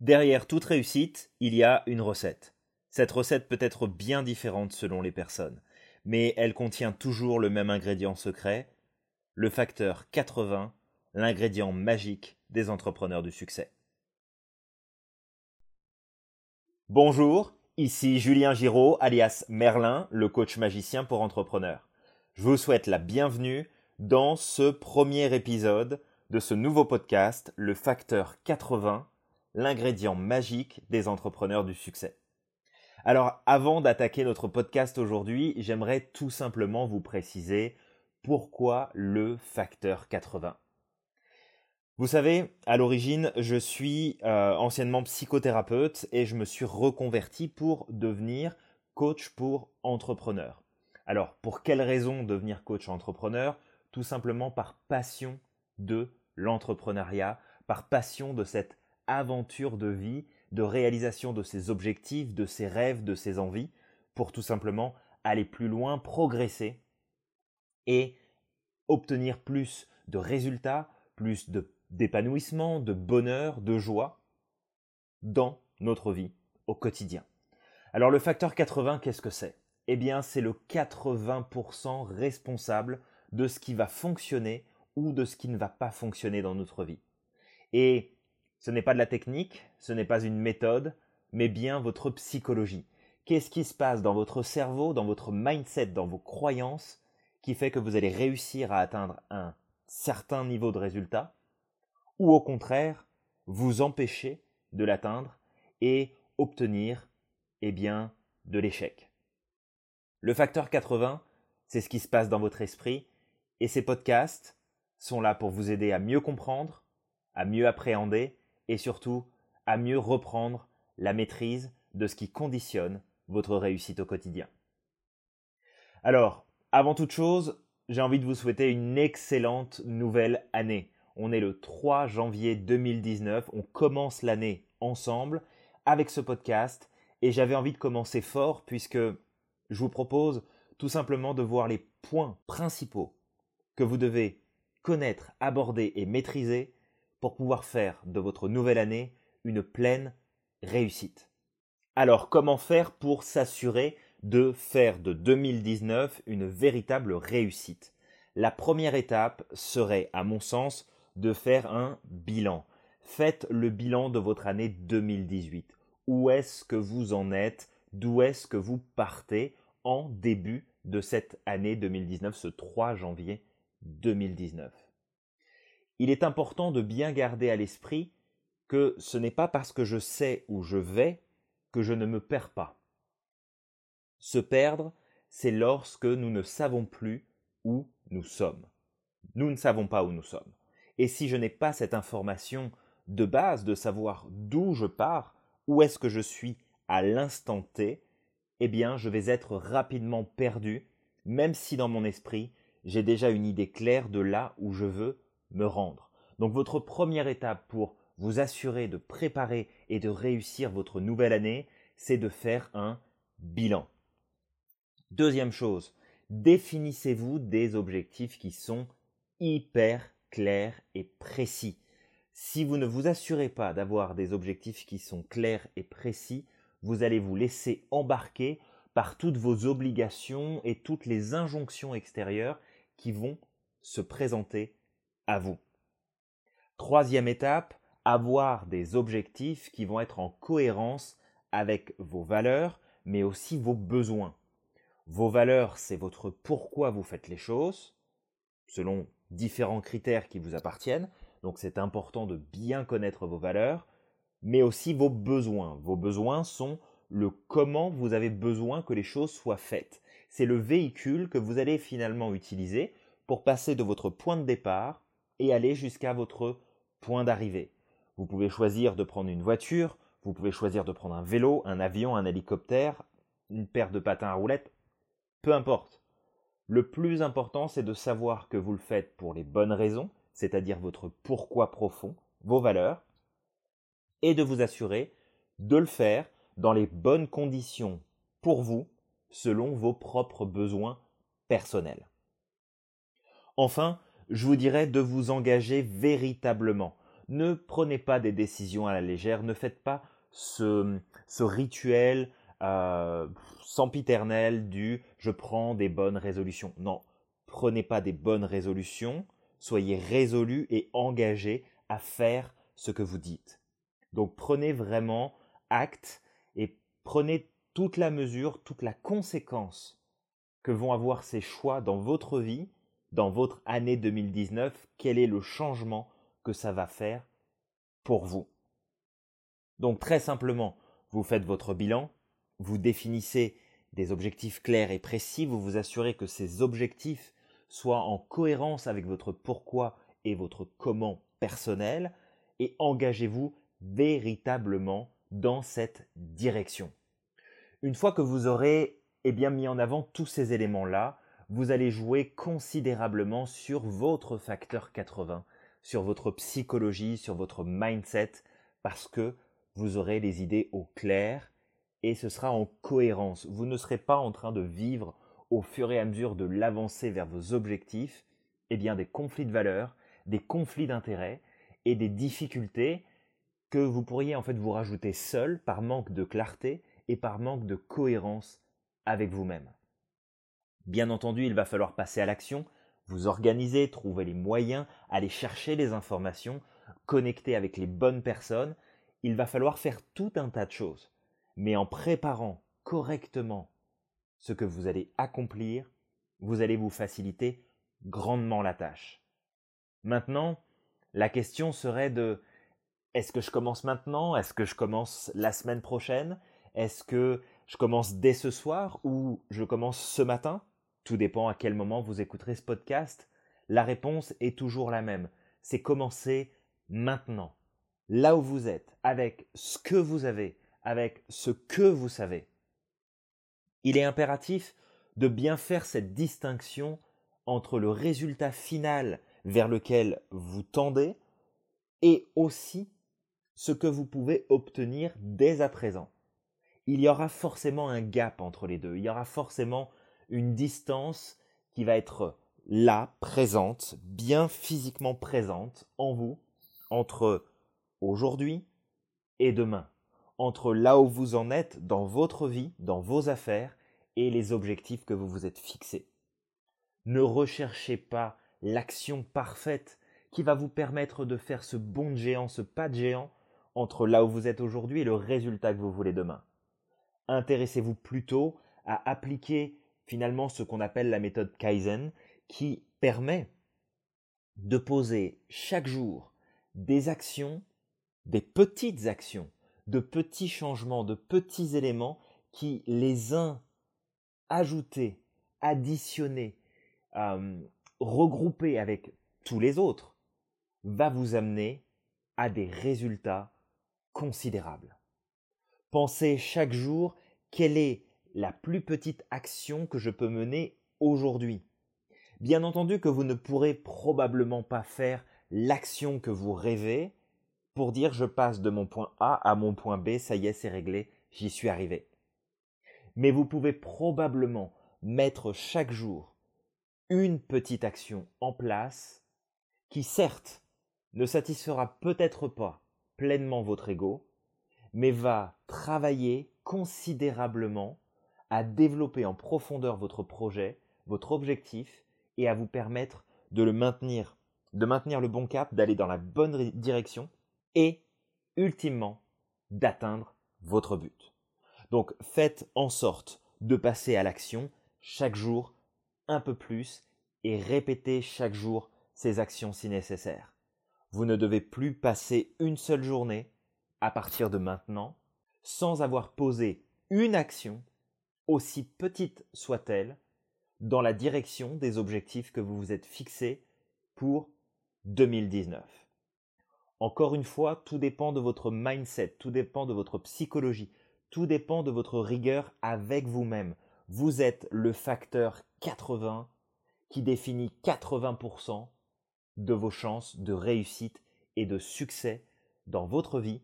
Derrière toute réussite, il y a une recette. Cette recette peut être bien différente selon les personnes, mais elle contient toujours le même ingrédient secret, le facteur 80, l'ingrédient magique des entrepreneurs du succès. Bonjour, ici Julien Giraud, alias Merlin, le coach magicien pour entrepreneurs. Je vous souhaite la bienvenue dans ce premier épisode de ce nouveau podcast, le facteur 80 l'ingrédient magique des entrepreneurs du succès. Alors avant d'attaquer notre podcast aujourd'hui, j'aimerais tout simplement vous préciser pourquoi le facteur 80. Vous savez, à l'origine, je suis euh, anciennement psychothérapeute et je me suis reconverti pour devenir coach pour entrepreneurs. Alors, pour quelle raison devenir coach entrepreneur? Tout simplement par passion de l'entrepreneuriat, par passion de cette aventure de vie, de réalisation de ses objectifs, de ses rêves, de ses envies, pour tout simplement aller plus loin, progresser et obtenir plus de résultats, plus d'épanouissement, de bonheur, de joie dans notre vie au quotidien. Alors le facteur 80, qu'est-ce que c'est? Eh bien c'est le 80% responsable de ce qui va fonctionner ou de ce qui ne va pas fonctionner dans notre vie. Et ce n'est pas de la technique, ce n'est pas une méthode, mais bien votre psychologie. Qu'est-ce qui se passe dans votre cerveau, dans votre mindset, dans vos croyances, qui fait que vous allez réussir à atteindre un certain niveau de résultat, ou au contraire, vous empêcher de l'atteindre et obtenir, eh bien, de l'échec? Le facteur 80, c'est ce qui se passe dans votre esprit, et ces podcasts sont là pour vous aider à mieux comprendre, à mieux appréhender et surtout à mieux reprendre la maîtrise de ce qui conditionne votre réussite au quotidien. Alors, avant toute chose, j'ai envie de vous souhaiter une excellente nouvelle année. On est le 3 janvier 2019, on commence l'année ensemble avec ce podcast et j'avais envie de commencer fort puisque je vous propose tout simplement de voir les points principaux que vous devez connaître, aborder et maîtriser pour pouvoir faire de votre nouvelle année une pleine réussite. Alors comment faire pour s'assurer de faire de 2019 une véritable réussite? La première étape serait, à mon sens, de faire un bilan. Faites le bilan de votre année 2018. Où est-ce que vous en êtes? D'où est-ce que vous partez? En début de cette année 2019, ce 3 janvier 2019 il est important de bien garder à l'esprit que ce n'est pas parce que je sais où je vais que je ne me perds pas. Se perdre, c'est lorsque nous ne savons plus où nous sommes. Nous ne savons pas où nous sommes. Et si je n'ai pas cette information de base de savoir d'où je pars, où est-ce que je suis à l'instant T, eh bien je vais être rapidement perdu, même si dans mon esprit j'ai déjà une idée claire de là où je veux me rendre. Donc votre première étape pour vous assurer de préparer et de réussir votre nouvelle année, c'est de faire un bilan. Deuxième chose, définissez-vous des objectifs qui sont hyper clairs et précis. Si vous ne vous assurez pas d'avoir des objectifs qui sont clairs et précis, vous allez vous laisser embarquer par toutes vos obligations et toutes les injonctions extérieures qui vont se présenter à vous. Troisième étape, avoir des objectifs qui vont être en cohérence avec vos valeurs, mais aussi vos besoins. Vos valeurs, c'est votre pourquoi vous faites les choses, selon différents critères qui vous appartiennent. Donc c'est important de bien connaître vos valeurs, mais aussi vos besoins. Vos besoins sont le comment vous avez besoin que les choses soient faites. C'est le véhicule que vous allez finalement utiliser pour passer de votre point de départ et aller jusqu'à votre point d'arrivée. Vous pouvez choisir de prendre une voiture, vous pouvez choisir de prendre un vélo, un avion, un hélicoptère, une paire de patins à roulettes, peu importe. Le plus important, c'est de savoir que vous le faites pour les bonnes raisons, c'est-à-dire votre pourquoi profond, vos valeurs, et de vous assurer de le faire dans les bonnes conditions pour vous, selon vos propres besoins personnels. Enfin, je vous dirais de vous engager véritablement, Ne prenez pas des décisions à la légère, ne faites pas ce, rituel euh, sempiternel du je prends des bonnes résolutions. Non, prenez pas des bonnes résolutions, soyez résolus et engagés à faire ce que vous dites. Donc prenez vraiment acte et prenez toute la mesure, toute la conséquence que vont avoir ces choix dans votre vie, dans votre année 2019, quel est le changement que ça va faire pour vous? Donc très simplement, vous faites votre bilan, vous définissez des objectifs clairs et précis, vous vous assurez que ces objectifs soient en cohérence avec votre pourquoi et votre comment personnel, et engagez-vous véritablement dans cette direction. Une fois que vous aurez eh bien, mis en avant tous ces éléments-là, vous allez jouer considérablement sur votre facteur 80, sur votre psychologie, sur votre mindset, parce que vous aurez les idées au clair et ce sera en cohérence. Vous ne serez pas en train de vivre au fur et à mesure de l'avancée vers vos objectifs, eh bien des conflits de valeurs, des conflits d'intérêts et des difficultés que vous pourriez en fait vous rajouter seul par manque de clarté et par manque de cohérence avec vous-même. Bien entendu, il va falloir passer à l'action, vous organiser, trouver les moyens, aller chercher les informations, connecter avec les bonnes personnes. Il va falloir faire tout un tas de choses. Mais en préparant correctement ce que vous allez accomplir, vous allez vous faciliter grandement la tâche. Maintenant, la question serait de est-ce que je commence maintenant? Est-ce que je commence la semaine prochaine? Est-ce que je commence dès ce soir ou je commence ce matin? Tout dépend à quel moment vous écouterez ce podcast. La réponse est toujours la même. C'est commencer maintenant. Là où vous êtes, avec ce que vous avez, avec ce que vous savez. Il est impératif de bien faire cette distinction entre le résultat final vers lequel vous tendez et aussi ce que vous pouvez obtenir dès à présent. Il y aura forcément un gap entre les deux, il y aura forcément une distance qui va être là, présente, bien physiquement présente en vous, entre aujourd'hui et demain, entre là où vous en êtes dans votre vie, dans vos affaires, et les objectifs que vous vous êtes fixés. Ne recherchez pas l'action parfaite qui va vous permettre de faire ce bond de géant, ce pas de géant entre là où vous êtes aujourd'hui et le résultat que vous voulez demain. Intéressez-vous plutôt à appliquer finalement ce qu'on appelle la méthode Kaizen qui permet de poser chaque jour des actions, des petites actions, de petits changements, de petits éléments qui, les uns ajoutés, additionnés, euh, regroupés avec tous les autres, va vous amener à des résultats considérable. Pensez chaque jour quelle est la plus petite action que je peux mener aujourd'hui. Bien entendu que vous ne pourrez probablement pas faire l'action que vous rêvez pour dire je passe de mon point A à mon point B, ça y est, c'est réglé, j'y suis arrivé. Mais vous pouvez probablement mettre chaque jour une petite action en place qui certes ne satisfera peut-être pas pleinement votre ego, mais va travailler considérablement à développer en profondeur votre projet, votre objectif, et à vous permettre de le maintenir, de maintenir le bon cap, d'aller dans la bonne direction, et, ultimement, d'atteindre votre but. Donc faites en sorte de passer à l'action chaque jour un peu plus et répétez chaque jour ces actions si nécessaire. Vous ne devez plus passer une seule journée, à partir de maintenant, sans avoir posé une action, aussi petite soit-elle, dans la direction des objectifs que vous vous êtes fixés pour 2019. Encore une fois, tout dépend de votre mindset, tout dépend de votre psychologie, tout dépend de votre rigueur avec vous-même. Vous êtes le facteur 80 qui définit 80% de vos chances de réussite et de succès dans votre vie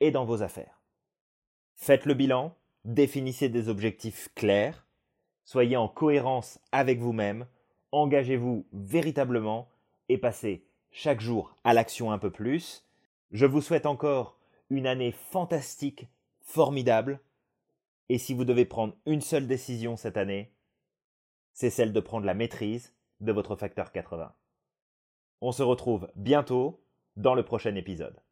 et dans vos affaires. Faites le bilan, définissez des objectifs clairs, soyez en cohérence avec vous-même, engagez-vous véritablement et passez chaque jour à l'action un peu plus Je vous souhaite encore une année fantastique, formidable. Et si vous devez prendre une seule décision cette année, c'est celle de prendre la maîtrise de votre facteur 80. On se retrouve bientôt dans le prochain épisode.